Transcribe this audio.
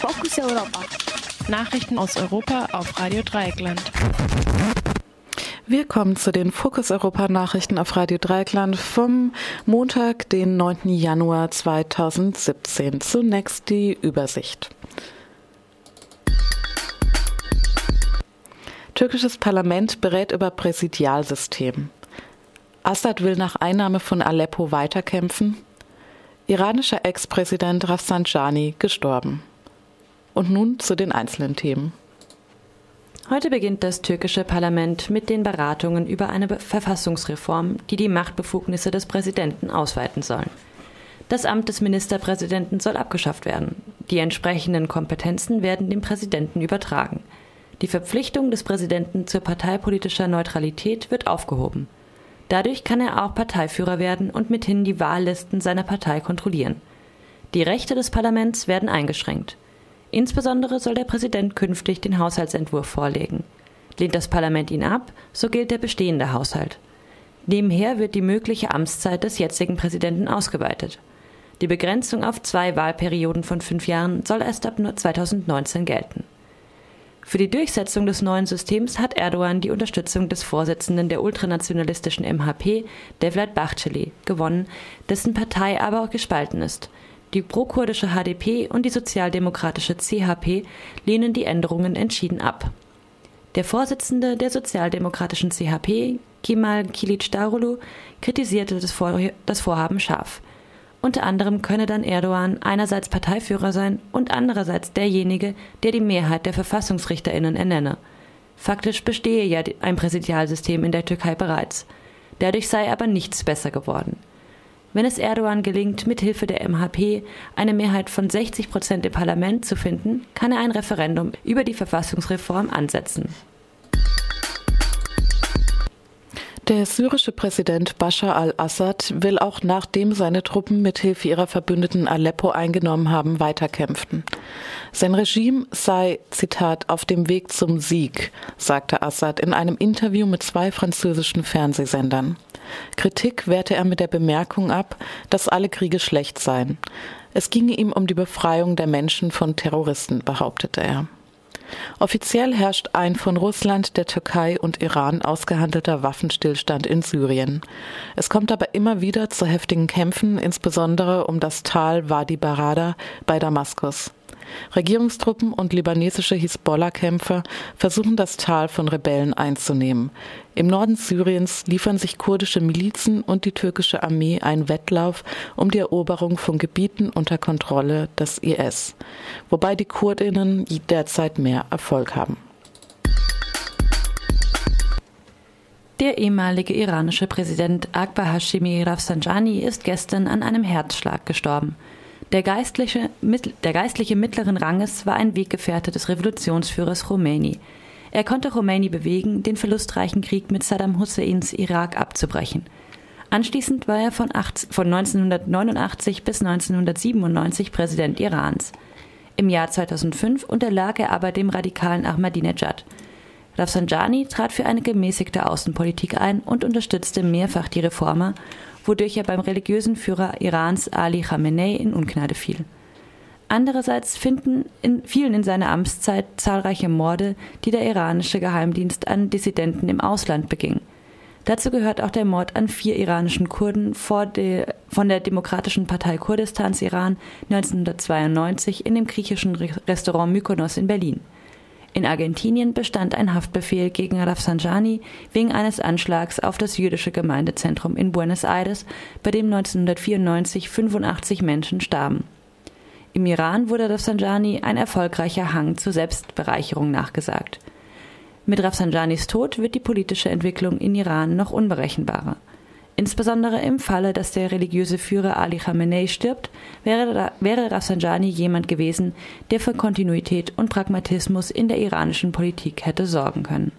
Fokus Europa. Nachrichten aus Europa auf Radio Dreieckland. Wir kommen zu den Fokus Europa Nachrichten auf Radio Dreieckland vom Montag, den 9. Januar 2017. Zunächst die Übersicht. Türkisches Parlament berät über Präsidialsystem. Assad will nach Einnahme von Aleppo weiterkämpfen. Iranischer Ex-Präsident Rafsanjani gestorben. Und nun zu den einzelnen Themen. Heute beginnt das türkische Parlament mit den Beratungen über eine Verfassungsreform, die die Machtbefugnisse des Präsidenten ausweiten soll. Das Amt des Ministerpräsidenten soll abgeschafft werden. Die entsprechenden Kompetenzen werden dem Präsidenten übertragen. Die Verpflichtung des Präsidenten zur parteipolitischer Neutralität wird aufgehoben. Dadurch kann er auch Parteiführer werden und mithin die Wahllisten seiner Partei kontrollieren. Die Rechte des Parlaments werden eingeschränkt. Insbesondere soll der Präsident künftig den Haushaltsentwurf vorlegen. Lehnt das Parlament ihn ab, so gilt der bestehende Haushalt. Nebenher wird die mögliche Amtszeit des jetzigen Präsidenten ausgeweitet. Die Begrenzung auf zwei Wahlperioden von fünf Jahren soll erst ab 2019 gelten. Für die Durchsetzung des neuen Systems hat Erdogan die Unterstützung des Vorsitzenden der ultranationalistischen MHP, Devlet Bahçeli, gewonnen, dessen Partei aber auch gespalten ist. Die prokurdische HDP und die sozialdemokratische CHP lehnen die Änderungen entschieden ab. Der Vorsitzende der sozialdemokratischen CHP, Kemal Kılıçdaroğlu, kritisierte das, Vor das Vorhaben scharf. Unter anderem könne dann Erdogan einerseits Parteiführer sein und andererseits derjenige, der die Mehrheit der Verfassungsrichterinnen ernenne. Faktisch bestehe ja ein Präsidialsystem in der Türkei bereits. Dadurch sei aber nichts besser geworden. Wenn es Erdogan gelingt, mithilfe der MHP eine Mehrheit von 60 Prozent im Parlament zu finden, kann er ein Referendum über die Verfassungsreform ansetzen. Der syrische Präsident Bashar al-Assad will auch nachdem seine Truppen mithilfe ihrer Verbündeten Aleppo eingenommen haben, weiterkämpfen. Sein Regime sei, Zitat, auf dem Weg zum Sieg, sagte Assad in einem Interview mit zwei französischen Fernsehsendern. Kritik wehrte er mit der Bemerkung ab, dass alle Kriege schlecht seien. Es ginge ihm um die Befreiung der Menschen von Terroristen, behauptete er. Offiziell herrscht ein von Russland, der Türkei und Iran ausgehandelter Waffenstillstand in Syrien. Es kommt aber immer wieder zu heftigen Kämpfen, insbesondere um das Tal Wadi Barada bei Damaskus. Regierungstruppen und libanesische Hisbollah-Kämpfer versuchen das Tal von Rebellen einzunehmen. Im Norden Syriens liefern sich kurdische Milizen und die türkische Armee einen Wettlauf um die Eroberung von Gebieten unter Kontrolle des IS, wobei die Kurdinnen derzeit mehr Erfolg haben. Der ehemalige iranische Präsident Akbar Hashemi Rafsanjani ist gestern an einem Herzschlag gestorben. Der geistliche, der geistliche mittleren Ranges war ein Weggefährte des Revolutionsführers Khomeini. Er konnte Khomeini bewegen, den verlustreichen Krieg mit Saddam Husseins Irak abzubrechen. Anschließend war er von, 18, von 1989 bis 1997 Präsident Irans. Im Jahr 2005 unterlag er aber dem radikalen Ahmadinejad. Rafsanjani trat für eine gemäßigte Außenpolitik ein und unterstützte mehrfach die Reformer wodurch er beim religiösen Führer Irans Ali Khamenei in Ungnade fiel. Andererseits finden in, fielen in seiner Amtszeit zahlreiche Morde, die der iranische Geheimdienst an Dissidenten im Ausland beging. Dazu gehört auch der Mord an vier iranischen Kurden de, von der Demokratischen Partei Kurdistans Iran 1992 in dem griechischen Restaurant Mykonos in Berlin. In Argentinien bestand ein Haftbefehl gegen Rafsanjani wegen eines Anschlags auf das jüdische Gemeindezentrum in Buenos Aires, bei dem 1994 85 Menschen starben. Im Iran wurde Rafsanjani ein erfolgreicher Hang zur Selbstbereicherung nachgesagt. Mit Rafsanjanis Tod wird die politische Entwicklung in Iran noch unberechenbarer. Insbesondere im Falle, dass der religiöse Führer Ali Khamenei stirbt, wäre, wäre Rafsanjani jemand gewesen, der für Kontinuität und Pragmatismus in der iranischen Politik hätte sorgen können.